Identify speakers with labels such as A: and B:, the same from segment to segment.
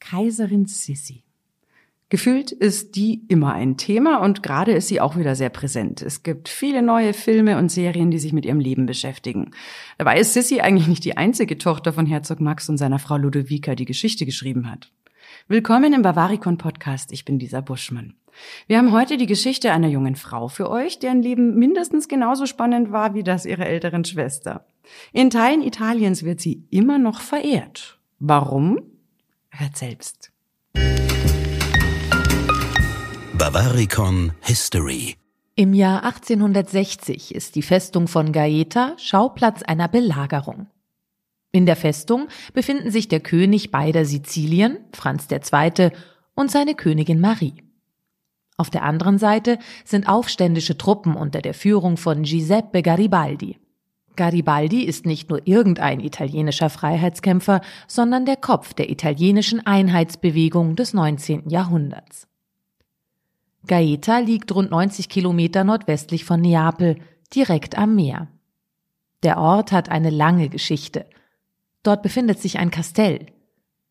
A: Kaiserin Sissi. Gefühlt ist die immer ein Thema und gerade ist sie auch wieder sehr präsent. Es gibt viele neue Filme und Serien, die sich mit ihrem Leben beschäftigen. Dabei ist Sissi eigentlich nicht die einzige Tochter von Herzog Max und seiner Frau Ludovica, die Geschichte geschrieben hat. Willkommen im Bavaricon Podcast. Ich bin Lisa Buschmann. Wir haben heute die Geschichte einer jungen Frau für euch, deren Leben mindestens genauso spannend war wie das ihrer älteren Schwester. In Teilen Italiens wird sie immer noch verehrt. Warum? Hört selbst.
B: Bavaricon History
C: Im Jahr 1860 ist die Festung von Gaeta Schauplatz einer Belagerung. In der Festung befinden sich der König beider Sizilien, Franz II., und seine Königin Marie. Auf der anderen Seite sind aufständische Truppen unter der Führung von Giuseppe Garibaldi. Garibaldi ist nicht nur irgendein italienischer Freiheitskämpfer, sondern der Kopf der italienischen Einheitsbewegung des 19. Jahrhunderts. Gaeta liegt rund 90 Kilometer nordwestlich von Neapel, direkt am Meer. Der Ort hat eine lange Geschichte. Dort befindet sich ein Kastell.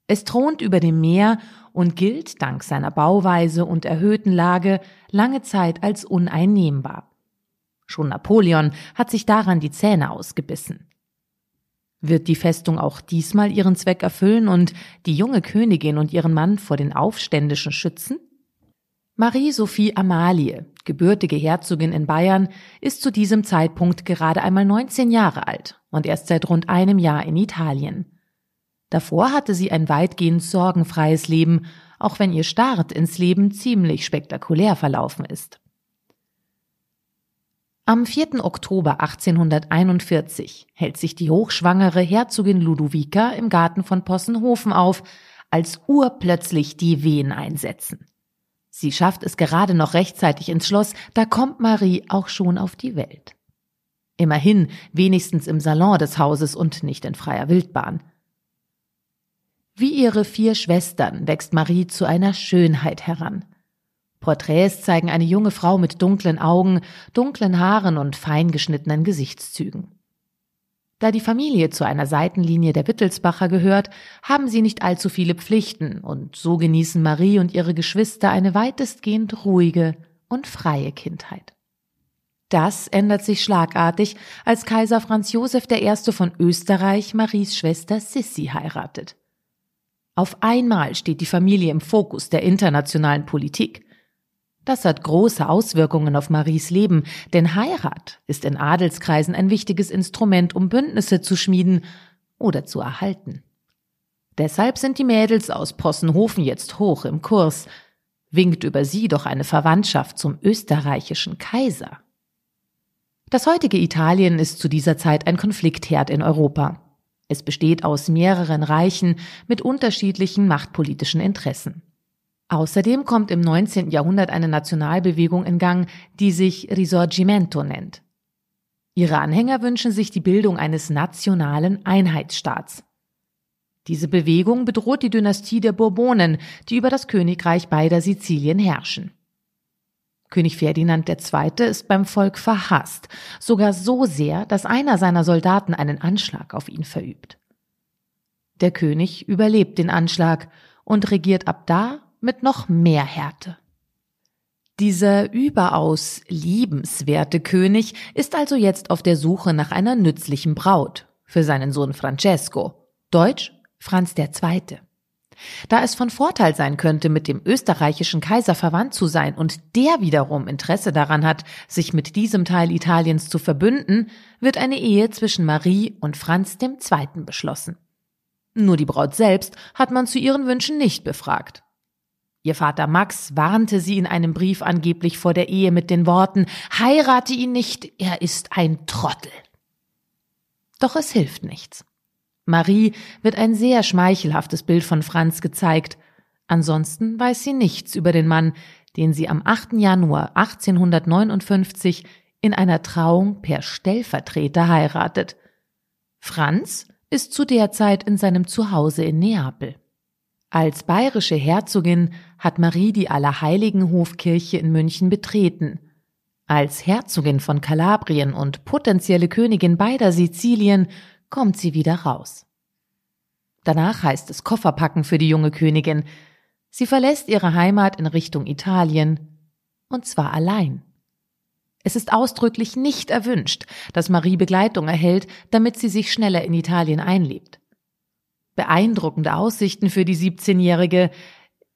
C: Es thront über dem Meer und gilt dank seiner Bauweise und erhöhten Lage lange Zeit als uneinnehmbar. Schon Napoleon hat sich daran die Zähne ausgebissen. Wird die Festung auch diesmal ihren Zweck erfüllen und die junge Königin und ihren Mann vor den Aufständischen schützen? Marie-Sophie Amalie, gebürtige Herzogin in Bayern, ist zu diesem Zeitpunkt gerade einmal 19 Jahre alt und erst seit rund einem Jahr in Italien. Davor hatte sie ein weitgehend sorgenfreies Leben, auch wenn ihr Start ins Leben ziemlich spektakulär verlaufen ist. Am 4. Oktober 1841 hält sich die hochschwangere Herzogin Ludovica im Garten von Possenhofen auf, als urplötzlich die Wehen einsetzen. Sie schafft es gerade noch rechtzeitig ins Schloss, da kommt Marie auch schon auf die Welt. Immerhin wenigstens im Salon des Hauses und nicht in freier Wildbahn. Wie ihre vier Schwestern wächst Marie zu einer Schönheit heran. Porträts zeigen eine junge Frau mit dunklen Augen, dunklen Haaren und fein geschnittenen Gesichtszügen. Da die Familie zu einer Seitenlinie der Wittelsbacher gehört, haben sie nicht allzu viele Pflichten und so genießen Marie und ihre Geschwister eine weitestgehend ruhige und freie Kindheit. Das ändert sich schlagartig, als Kaiser Franz Josef I. von Österreich Maries Schwester Sissi heiratet. Auf einmal steht die Familie im Fokus der internationalen Politik. Das hat große Auswirkungen auf Maries Leben, denn Heirat ist in Adelskreisen ein wichtiges Instrument, um Bündnisse zu schmieden oder zu erhalten. Deshalb sind die Mädels aus Possenhofen jetzt hoch im Kurs. Winkt über sie doch eine Verwandtschaft zum österreichischen Kaiser. Das heutige Italien ist zu dieser Zeit ein Konfliktherd in Europa. Es besteht aus mehreren Reichen mit unterschiedlichen machtpolitischen Interessen. Außerdem kommt im 19. Jahrhundert eine Nationalbewegung in Gang, die sich Risorgimento nennt. Ihre Anhänger wünschen sich die Bildung eines nationalen Einheitsstaats. Diese Bewegung bedroht die Dynastie der Bourbonen, die über das Königreich beider Sizilien herrschen. König Ferdinand II. ist beim Volk verhasst, sogar so sehr, dass einer seiner Soldaten einen Anschlag auf ihn verübt. Der König überlebt den Anschlag und regiert ab da mit noch mehr Härte. Dieser überaus liebenswerte König ist also jetzt auf der Suche nach einer nützlichen Braut für seinen Sohn Francesco, Deutsch Franz II. Da es von Vorteil sein könnte, mit dem österreichischen Kaiser verwandt zu sein und der wiederum Interesse daran hat, sich mit diesem Teil Italiens zu verbünden, wird eine Ehe zwischen Marie und Franz II. beschlossen. Nur die Braut selbst hat man zu ihren Wünschen nicht befragt. Ihr Vater Max warnte sie in einem Brief angeblich vor der Ehe mit den Worten Heirate ihn nicht, er ist ein Trottel. Doch es hilft nichts. Marie wird ein sehr schmeichelhaftes Bild von Franz gezeigt. Ansonsten weiß sie nichts über den Mann, den sie am 8. Januar 1859 in einer Trauung per Stellvertreter heiratet. Franz ist zu der Zeit in seinem Zuhause in Neapel. Als bayerische Herzogin hat Marie die Allerheiligenhofkirche in München betreten. Als Herzogin von Kalabrien und potenzielle Königin beider Sizilien kommt sie wieder raus. Danach heißt es Kofferpacken für die junge Königin. Sie verlässt ihre Heimat in Richtung Italien, und zwar allein. Es ist ausdrücklich nicht erwünscht, dass Marie Begleitung erhält, damit sie sich schneller in Italien einlebt. Beeindruckende Aussichten für die 17-Jährige.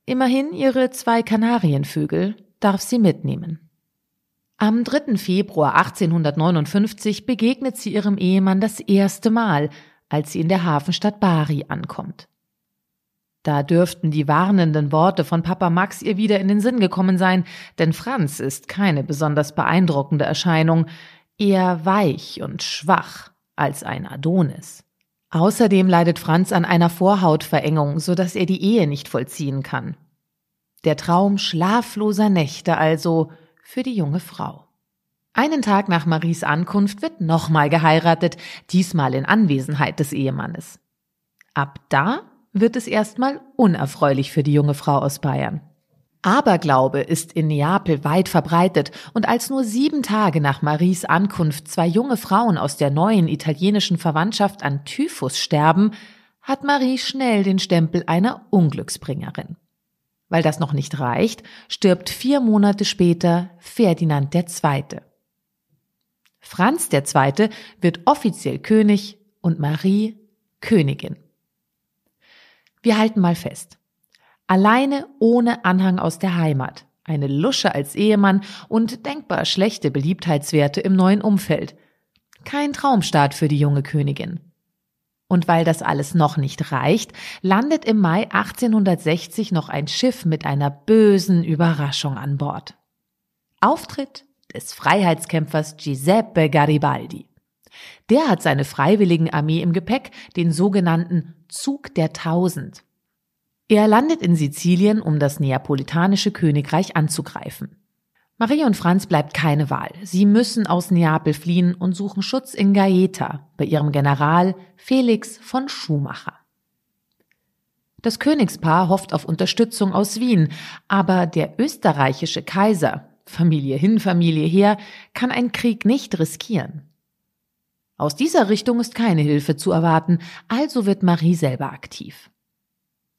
C: Immerhin ihre zwei Kanarienvögel darf sie mitnehmen. Am 3. Februar 1859 begegnet sie ihrem Ehemann das erste Mal, als sie in der Hafenstadt Bari ankommt. Da dürften die warnenden Worte von Papa Max ihr wieder in den Sinn gekommen sein, denn Franz ist keine besonders beeindruckende Erscheinung, eher weich und schwach als ein Adonis. Außerdem leidet Franz an einer Vorhautverengung, so dass er die Ehe nicht vollziehen kann. Der Traum schlafloser Nächte also für die junge Frau. Einen Tag nach Maries Ankunft wird nochmal geheiratet, diesmal in Anwesenheit des Ehemannes. Ab da wird es erstmal unerfreulich für die junge Frau aus Bayern. Aberglaube ist in Neapel weit verbreitet und als nur sieben Tage nach Maries Ankunft zwei junge Frauen aus der neuen italienischen Verwandtschaft an Typhus sterben, hat Marie schnell den Stempel einer Unglücksbringerin. Weil das noch nicht reicht, stirbt vier Monate später Ferdinand II. Franz II. wird offiziell König und Marie Königin. Wir halten mal fest. Alleine ohne Anhang aus der Heimat, eine Lusche als Ehemann und denkbar schlechte Beliebtheitswerte im neuen Umfeld. Kein Traumstart für die junge Königin. Und weil das alles noch nicht reicht, landet im Mai 1860 noch ein Schiff mit einer bösen Überraschung an Bord. Auftritt des Freiheitskämpfers Giuseppe Garibaldi. Der hat seine Freiwilligenarmee im Gepäck, den sogenannten Zug der Tausend. Er landet in Sizilien, um das neapolitanische Königreich anzugreifen. Marie und Franz bleibt keine Wahl. Sie müssen aus Neapel fliehen und suchen Schutz in Gaeta bei ihrem General Felix von Schumacher. Das Königspaar hofft auf Unterstützung aus Wien, aber der österreichische Kaiser, Familie hin, Familie her, kann einen Krieg nicht riskieren. Aus dieser Richtung ist keine Hilfe zu erwarten, also wird Marie selber aktiv.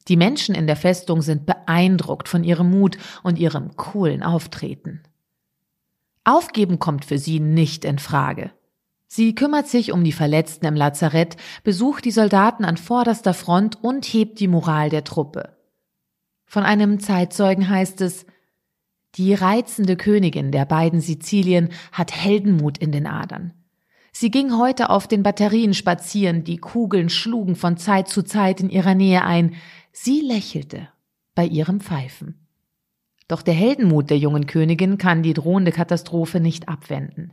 C: Die Menschen in der Festung sind beeindruckt von ihrem Mut und ihrem coolen Auftreten. Aufgeben kommt für sie nicht in Frage. Sie kümmert sich um die Verletzten im Lazarett, besucht die Soldaten an vorderster Front und hebt die Moral der Truppe. Von einem Zeitzeugen heißt es, die reizende Königin der beiden Sizilien hat Heldenmut in den Adern. Sie ging heute auf den Batterien spazieren, die Kugeln schlugen von Zeit zu Zeit in ihrer Nähe ein. Sie lächelte bei ihrem Pfeifen. Doch der Heldenmut der jungen Königin kann die drohende Katastrophe nicht abwenden.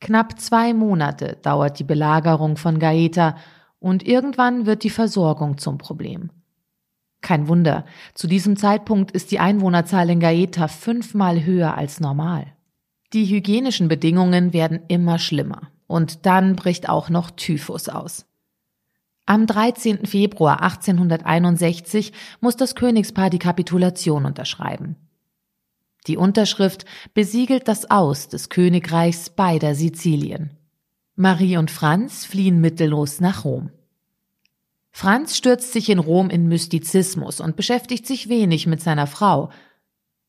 C: Knapp zwei Monate dauert die Belagerung von Gaeta und irgendwann wird die Versorgung zum Problem. Kein Wunder, zu diesem Zeitpunkt ist die Einwohnerzahl in Gaeta fünfmal höher als normal. Die hygienischen Bedingungen werden immer schlimmer. Und dann bricht auch noch Typhus aus. Am 13. Februar 1861 muss das Königspaar die Kapitulation unterschreiben. Die Unterschrift besiegelt das Aus des Königreichs beider Sizilien. Marie und Franz fliehen mittellos nach Rom. Franz stürzt sich in Rom in Mystizismus und beschäftigt sich wenig mit seiner Frau.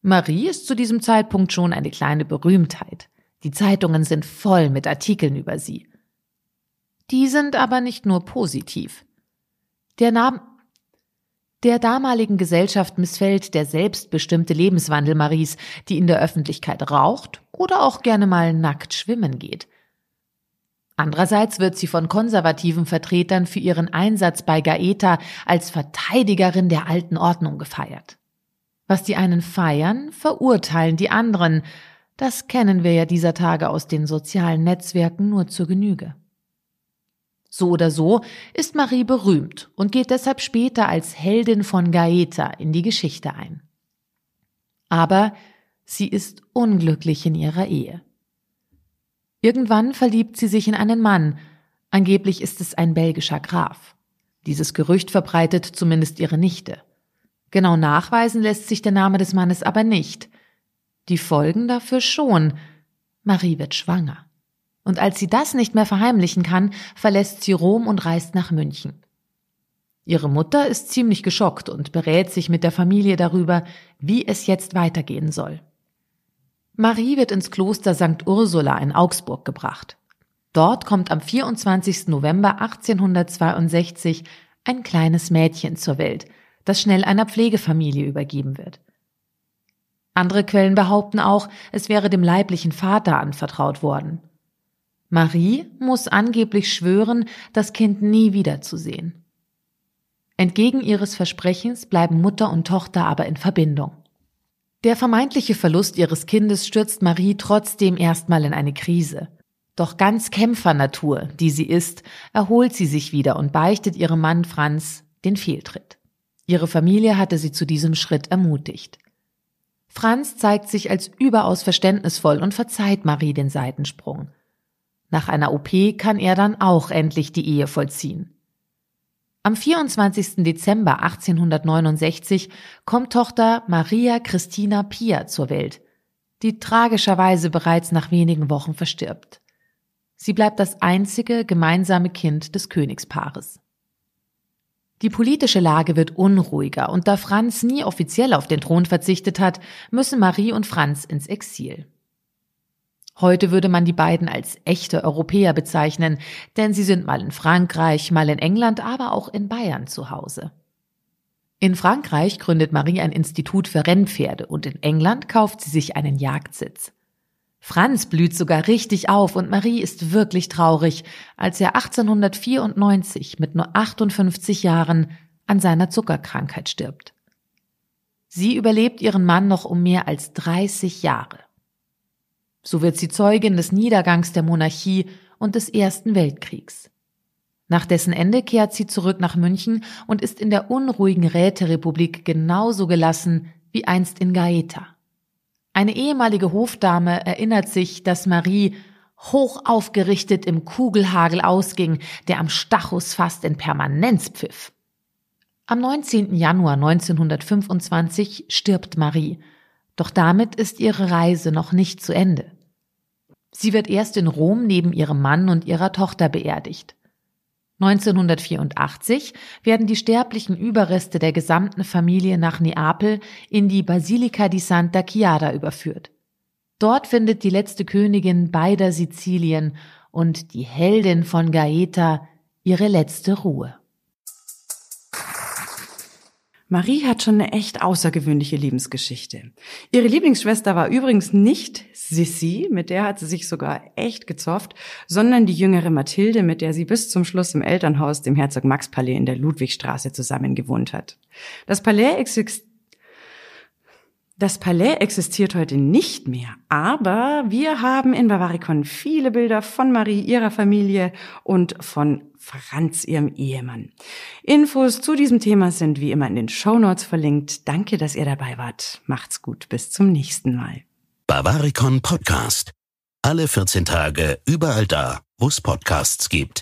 C: Marie ist zu diesem Zeitpunkt schon eine kleine Berühmtheit. Die Zeitungen sind voll mit Artikeln über sie. Die sind aber nicht nur positiv. Der, Name der damaligen Gesellschaft missfällt der selbstbestimmte Lebenswandel Maries, die in der Öffentlichkeit raucht oder auch gerne mal nackt schwimmen geht. Andererseits wird sie von konservativen Vertretern für ihren Einsatz bei Gaeta als Verteidigerin der alten Ordnung gefeiert. Was die einen feiern, verurteilen die anderen, das kennen wir ja dieser Tage aus den sozialen Netzwerken nur zur Genüge. So oder so ist Marie berühmt und geht deshalb später als Heldin von Gaeta in die Geschichte ein. Aber sie ist unglücklich in ihrer Ehe. Irgendwann verliebt sie sich in einen Mann, angeblich ist es ein belgischer Graf. Dieses Gerücht verbreitet zumindest ihre Nichte. Genau nachweisen lässt sich der Name des Mannes aber nicht. Die Folgen dafür schon. Marie wird schwanger. Und als sie das nicht mehr verheimlichen kann, verlässt sie Rom und reist nach München. Ihre Mutter ist ziemlich geschockt und berät sich mit der Familie darüber, wie es jetzt weitergehen soll. Marie wird ins Kloster St. Ursula in Augsburg gebracht. Dort kommt am 24. November 1862 ein kleines Mädchen zur Welt, das schnell einer Pflegefamilie übergeben wird. Andere Quellen behaupten auch, es wäre dem leiblichen Vater anvertraut worden. Marie muss angeblich schwören, das Kind nie wiederzusehen. Entgegen ihres Versprechens bleiben Mutter und Tochter aber in Verbindung. Der vermeintliche Verlust ihres Kindes stürzt Marie trotzdem erstmal in eine Krise. Doch ganz Kämpfernatur, die sie ist, erholt sie sich wieder und beichtet ihrem Mann Franz den Fehltritt. Ihre Familie hatte sie zu diesem Schritt ermutigt. Franz zeigt sich als überaus verständnisvoll und verzeiht Marie den Seitensprung. Nach einer OP kann er dann auch endlich die Ehe vollziehen. Am 24. Dezember 1869 kommt Tochter Maria Christina Pia zur Welt, die tragischerweise bereits nach wenigen Wochen verstirbt. Sie bleibt das einzige gemeinsame Kind des Königspaares. Die politische Lage wird unruhiger und da Franz nie offiziell auf den Thron verzichtet hat, müssen Marie und Franz ins Exil. Heute würde man die beiden als echte Europäer bezeichnen, denn sie sind mal in Frankreich, mal in England, aber auch in Bayern zu Hause. In Frankreich gründet Marie ein Institut für Rennpferde und in England kauft sie sich einen Jagdsitz. Franz blüht sogar richtig auf und Marie ist wirklich traurig, als er 1894 mit nur 58 Jahren an seiner Zuckerkrankheit stirbt. Sie überlebt ihren Mann noch um mehr als 30 Jahre. So wird sie Zeugin des Niedergangs der Monarchie und des Ersten Weltkriegs. Nach dessen Ende kehrt sie zurück nach München und ist in der unruhigen Räterepublik genauso gelassen wie einst in Gaeta. Eine ehemalige Hofdame erinnert sich, dass Marie hoch aufgerichtet im Kugelhagel ausging, der am Stachus fast in Permanenz pfiff. Am 19. Januar 1925 stirbt Marie, doch damit ist ihre Reise noch nicht zu Ende. Sie wird erst in Rom neben ihrem Mann und ihrer Tochter beerdigt. 1984 werden die sterblichen Überreste der gesamten Familie nach Neapel in die Basilica di Santa Chiara überführt. Dort findet die letzte Königin beider Sizilien und die Heldin von Gaeta ihre letzte Ruhe.
A: Marie hat schon eine echt außergewöhnliche Lebensgeschichte. Ihre Lieblingsschwester war übrigens nicht Sissi, mit der hat sie sich sogar echt gezofft, sondern die jüngere Mathilde, mit der sie bis zum Schluss im Elternhaus, dem Herzog Max Palais in der Ludwigstraße zusammen gewohnt hat. Das Palais existiert das Palais existiert heute nicht mehr, aber wir haben in Bavaricon viele Bilder von Marie, ihrer Familie und von Franz, ihrem Ehemann. Infos zu diesem Thema sind wie immer in den Show Notes verlinkt. Danke, dass ihr dabei wart. Macht's gut, bis zum nächsten Mal.
B: Bavaricon Podcast. Alle 14 Tage überall da, wo es Podcasts gibt.